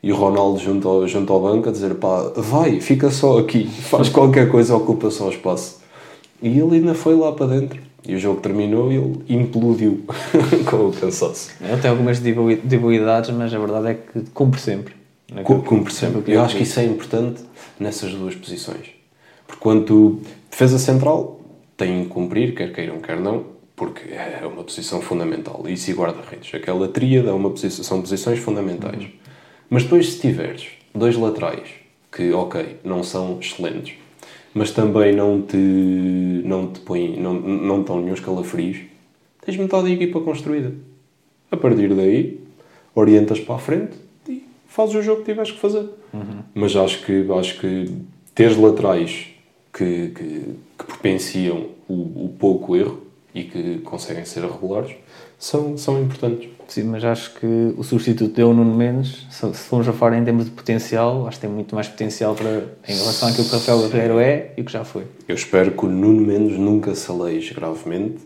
e o Ronaldo junto ao, junto ao banco a dizer pá, vai, fica só aqui, faz qualquer coisa, ocupa só o espaço. E ele ainda foi lá para dentro. E o jogo terminou e ele implodiu com o cansaço. Ele tem algumas debilidades, mas a verdade é que cumpre sempre. Cu- Cumpre sempre. Eu acho que isso é importante nessas duas posições. Tu, defesa central, tem que cumprir, quer queiram, quer não, porque é uma posição fundamental. Isso e guarda-redes. Aquela tríade é uma posição, são posições fundamentais. Mas depois, se tiveres dois laterais, que, ok, não são excelentes, mas também não te, não te põem, não, não estão nenhum calafrios, tens metade da equipa construída. A partir daí, orientas para a frente e fazes o jogo que tiveres que fazer. Mas acho que, acho que teres laterais que, que, que propenseiam o, o pouco erro e que conseguem ser regulares são, são importantes. Sim, mas acho que o substituto deu o Nuno Mendes, se se formos a falar em termos de potencial, acho que tem muito mais potencial para, em relação àquilo que o Rafael Guerreiro é e o que já foi. Eu espero que o Nuno Mendes nunca se aleije gravemente,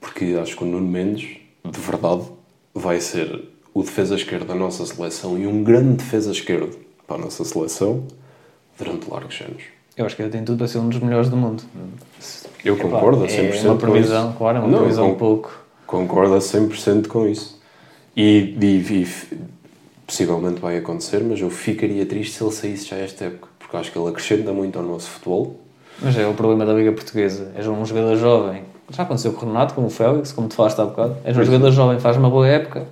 porque acho que o Nuno Mendes, de verdade, vai ser o defesa esquerdo da nossa seleção e um grande defesa esquerdo para a nossa seleção durante largos anos. Eu acho que ele tem tudo para ser um dos melhores do mundo. Eu Epá, concordo a É 100% uma com previsão, claro, é uma Não, previsão con- um pouco. Concordo a 100% com isso. E, e- e possivelmente vai acontecer, mas eu ficaria triste se ele saísse já esta época, porque acho que ele acrescenta muito ao nosso futebol. Mas é o problema da Liga Portuguesa. És um jogador jovem. Já aconteceu com o Renato, com o Félix, como te falaste há bocado. És um é. jogador jovem, faz uma boa época.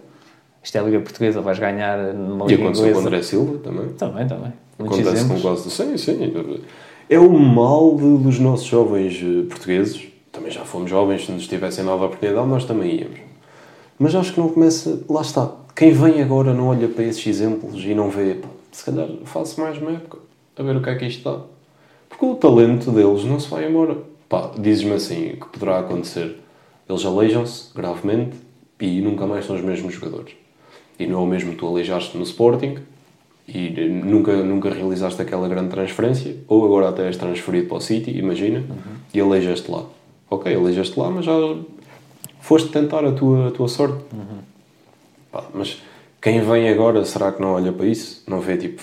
Isto é a Liga Portuguesa, vais ganhar numa E Liga aconteceu com o inglesa. André Silva também. Também, também. Muitos Acontece com exemplos. quase. Sim, sim. É o mal de- dos nossos jovens eh, portugueses. Também já fomos jovens, se nos tivessem nova oportunidade, nós também íamos. Mas acho que não começa. Lá está. Quem vem agora não olha para esses exemplos e não vê. pá, se calhar faço mais uma época a ver o que é que isto dá. Porque o talento deles não se vai embora. Pá, dizes-me assim que poderá acontecer. Eles aleijam-se gravemente e nunca mais são os mesmos jogadores. E não é o mesmo tu aleijaste no Sporting e eh, nunca, nunca realizaste aquela grande transferência, ou agora até és transferido para o City, imagina, e aleijas-te lá. Ok, aleijas-te lá, mas já foste tentar a tua, a tua sorte. Pá, mas quem vem agora, será que não olha para isso? Não vê tipo,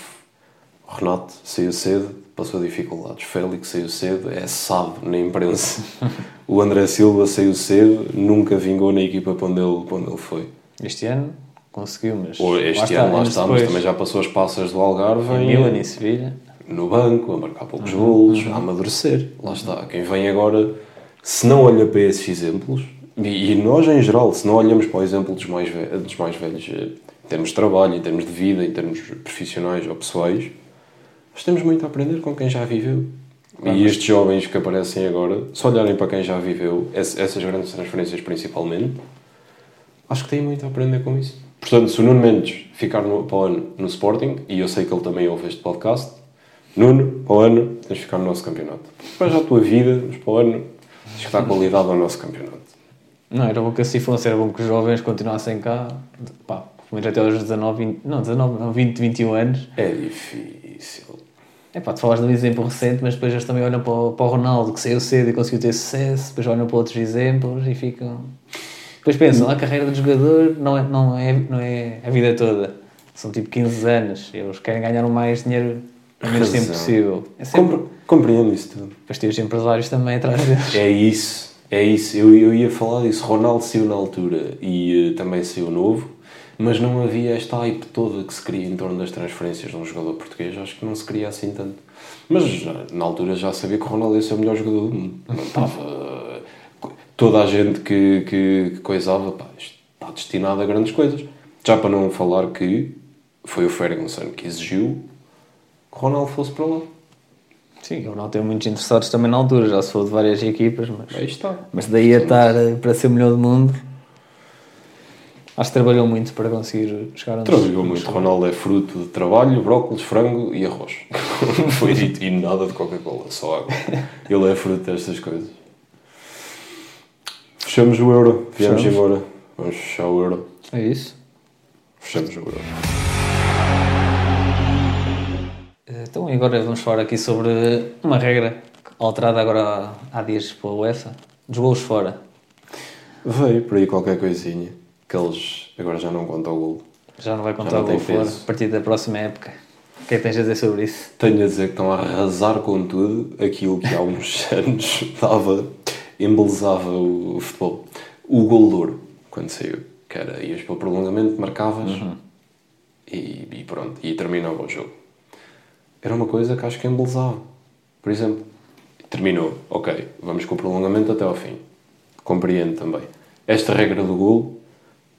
Renato saiu cedo, passou dificuldades. Félix saiu cedo, é sábio na imprensa. o André Silva saiu cedo, nunca vingou na equipa para onde ele, para onde ele foi. Este ano conseguiu, mas. Este está, ano lá está, mas também já passou as passas do Algarve Em Milan e Sevilha. no banco, a marcar poucos golos, a amadurecer. Lá está. Quem vem agora, se não olha para esses exemplos, e, e nós em geral, se não olhamos para o exemplo dos mais, ve- dos mais velhos, eh, em termos de trabalho, em termos de vida, em termos profissionais ou pessoais, nós temos muito a aprender com quem já viveu. e estes jovens que aparecem agora, se olharem para quem já viveu, ess- essas grandes transferências principalmente, acho que têm muito a aprender com isso. Portanto, se o Nuno Mendes ficar no, para o ano no Sporting, e eu sei que ele também ouve este podcast, Nuno, para o ano, tens de ficar no nosso campeonato. Depois a tua vida, mas para o ano, tens que dar qualidade ao nosso campeonato. Não, era bom que assim fosse, era bom que os jovens continuassem cá, pá, pelo menos até aos 19, 20, não, 19, não, 20, 21 anos. É difícil. É pá, tu falas de um exemplo recente, mas depois eles também olham para o, para o Ronaldo, que saiu cedo e conseguiu ter sucesso, depois olham para outros exemplos e ficam. Depois pensam, a carreira do jogador não é, não é, não é a vida toda. São tipo 15 anos, eles querem ganhar o mais dinheiro no menos tempo possível. É sempre... Compre- compreendo isso tudo. Depois tem os empresários também atrás deles. É isso. É isso, eu, eu ia falar disso. Ronaldo saiu na altura e uh, também saiu novo, mas não havia esta hype toda que se cria em torno das transferências de um jogador português. Acho que não se queria assim tanto. Mas na altura já sabia que o Ronaldo ia ser o melhor jogador do mundo. Não estava. Toda a gente que, que, que coisava, pá, isto está destinado a grandes coisas. Já para não falar que foi o Ferguson que exigiu que o Ronaldo fosse para lá. Sim, o Ronaldo tem muitos interessados também na altura, já se for de várias equipas, mas, Aí está. mas daí a estar eh, para ser o melhor do mundo, acho que trabalhou muito para conseguir chegar onde Trabalhou muito. Ronaldo é fruto de trabalho, brócolis, frango e arroz. Foi dito e nada de Coca-Cola, só água. Ele é fruto destas coisas. Fechamos o euro, viemos Fechamos. embora. Vamos fechar o euro. É isso? Fechamos o euro. Então e agora vamos falar aqui sobre uma regra alterada agora há dias pela UEFA, dos golos fora. Veio por aí qualquer coisinha que eles agora já não contam o golo. Já não vai contar não o gol tem fora a partir da próxima época. O que é que tens a dizer sobre isso? Tenho a dizer que estão a arrasar com tudo aquilo que há uns anos dava, embelezava o futebol. O gol de ouro, quando saiu, que era ias para o prolongamento, marcavas e, e pronto, e terminava o jogo. Era uma coisa que acho que embelezava. Por exemplo, terminou, ok, vamos com o prolongamento até ao fim. Compreendo também. Esta regra do gol,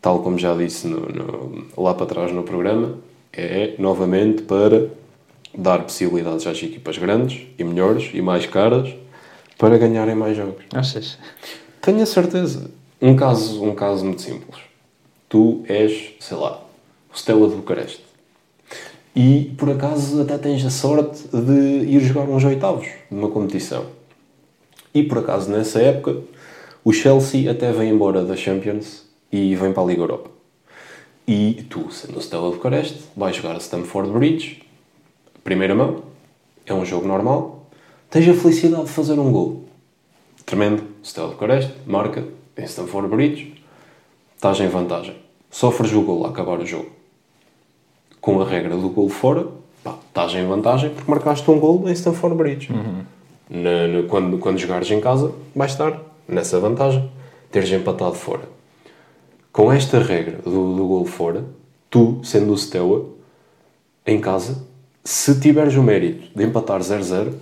tal como já disse no- no- lá para trás no programa, é novamente para dar possibilidades às equipas grandes e melhores e mais caras para ganharem mais jogos. Achas? Tenho a certeza. Um caso, um caso muito simples. Tu és, sei lá, o Stella de Bucareste. E por acaso até tens a sorte de ir jogar uns oitavos de uma competição. E por acaso nessa época o Chelsea até vem embora da Champions e vem para a Liga Europa. E tu, sendo o Stella de Bucareste, vais jogar a Stamford Bridge, primeira mão, é um jogo normal, tens a felicidade de fazer um gol. Tremendo, Stella Bucareste, marca em Stamford Bridge, estás em vantagem. Sofres o gol a acabar o jogo. Com a regra do gol fora, pá, estás em vantagem porque marcaste um gol em Stamford Bridge. Na- na- quando, quando jogares em casa, vais estar nessa vantagem. Teres empatado fora. Com esta regra do, do gol fora, tu, sendo o Steaua, em casa, se tiveres o mérito de empatar 0-0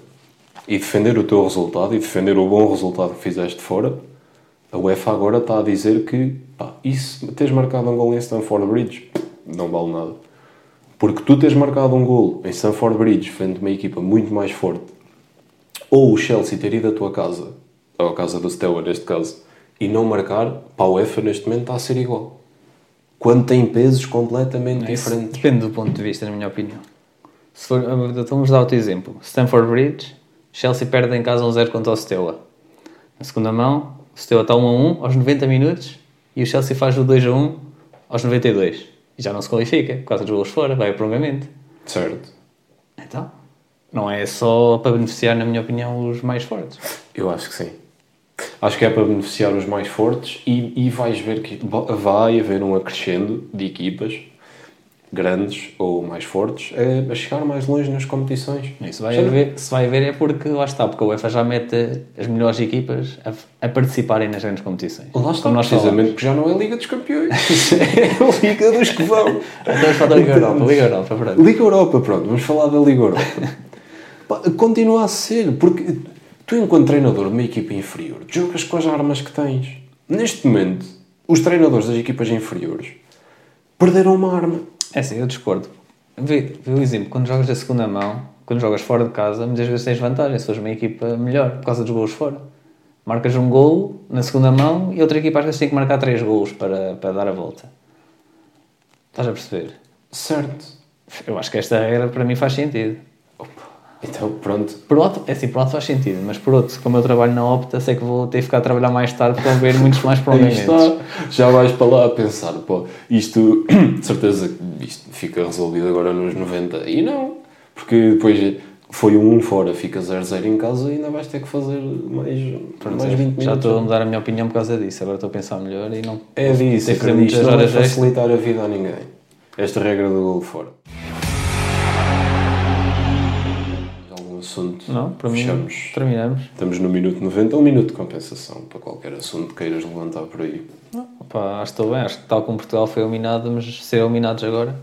e defender o teu resultado e defender o bom resultado que fizeste fora, a UEFA agora está a dizer que, pá, isso, teres marcado um gol em Stamford Bridge, não vale nada. Porque tu teres marcado um gol em Stamford Bridge frente a uma equipa muito mais forte, ou o Chelsea ter ido à tua casa, ou à casa do Steaua neste caso, e não marcar, para a UEFA neste momento está a ser igual. Quando tem pesos completamente Isso diferentes. depende do ponto de vista, na minha opinião. Se for, então vamos dar outro exemplo. Stanford Bridge, Chelsea perde em casa 1-0 contra o Steaua. Na segunda mão, o Steaua está 1-1 aos 90 minutos e o Chelsea faz o 2-1 aos 92. E já não se qualifica, dos gols fora, vai a prolongamento. Certo. Então, não é só para beneficiar, na minha opinião, os mais fortes. Eu acho que sim. Acho que é para beneficiar os mais fortes e, e vais ver que va- vai haver um acrescendo de equipas grandes ou mais fortes a, a chegar mais longe nas competições. Isso vai haver, se vai haver é porque lá está, porque a UEFA já mete as melhores equipas a, a participarem nas grandes competições. Lá está, nós precisamente porque já não é a Liga dos Campeões. é a Liga dos que vão. Estamos a falar da Liga Europa, Liga Europa, pronto. Liga Europa, pronto, vamos falar da Liga Europa. Continua a ser, porque tu, enquanto treinador de uma equipa inferior, jogas com as armas que tens. Neste momento, os treinadores das equipas inferiores perderam uma arma. É assim, eu discordo. Vê, vê o exemplo, quando jogas a segunda mão, quando jogas fora de casa, muitas vezes tens vantagem se fores uma equipa melhor, por causa dos golos fora. Marcas um gol na segunda mão e outra equipa às vezes tem que marcar três golos para, para dar a volta. Estás a perceber? Certo. Eu acho que esta regra para mim faz sentido. Então, pronto. Por outro, é assim, por outro faz sentido, mas por outro, como eu trabalho na Opta, sei que vou ter que ficar a trabalhar mais tarde para haver muitos mais está. Já vais para lá a pensar, pô, isto, de certeza isto fica resolvido agora nos 90. E não, porque depois foi um 1 fora, fica 0-0 em casa e ainda vais ter que fazer mais, mais 20 minutos. Já estou a mudar a minha opinião por causa disso. Agora estou a pensar melhor e não. É disso, Tem que fazer muitas não horas extra. facilitar a vida a ninguém. Esta regra do gol fora. Assunto. Não, para mim, Fechamos. terminamos. Estamos no minuto 90, um minuto de compensação para qualquer assunto que queiras levantar por aí. Opa, acho que estou bem, acho que tal como Portugal foi eliminado, mas ser eliminados agora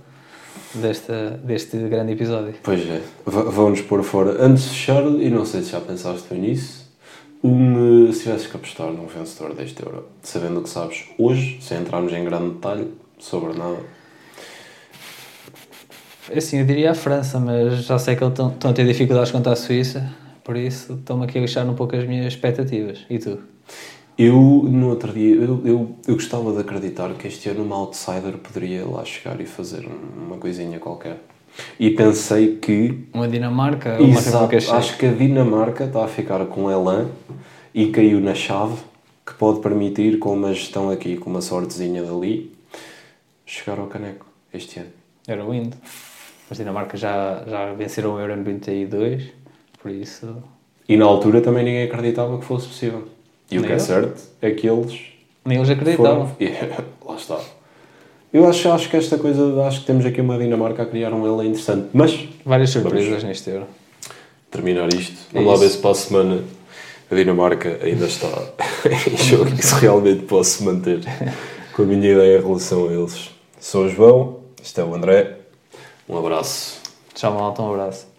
desta, deste grande episódio. Pois é, vão-nos pôr fora. Antes de fechar, e não sei se já pensaste bem nisso, um, eh, se tivesses que apostar num vencedor deste Euro, sabendo o que sabes hoje, sem entrarmos em grande detalhe sobre nada. Assim, eu diria a França, mas já sei que eles estão, a ter dificuldades contra a Suíça, por isso estou-me aqui a lixar um pouco as minhas expectativas. E tu? Eu, no outro dia, eu, eu, eu gostava de acreditar que este ano uma outsider poderia lá chegar e fazer uma coisinha qualquer. E pensei que Uma Dinamarca uma Exato, Checa? acho que a Dinamarca está a ficar com elan e caiu na chave que pode permitir, com uma gestão aqui, com uma sortezinha dali, chegar ao caneco este ano. Era o Indo. Mas Dinamarca já, já venceram o Euro em 92, por isso... E na altura também ninguém acreditava que fosse possível. E o Nem que é certo é que eles Nem eles acreditavam. foram. Yeah, lá está. Eu acho, acho que esta coisa, acho que temos aqui uma Dinamarca a criar um elan interessante. Mas, Várias surpresas neste Euro. terminar isto, É vamos lá ver se para a semana a Dinamarca ainda está em jogo e se realmente posso manter com a minha ideia em relação a eles. Sou o João, este é o André. Um abraço. Tchau, malta, um abraço.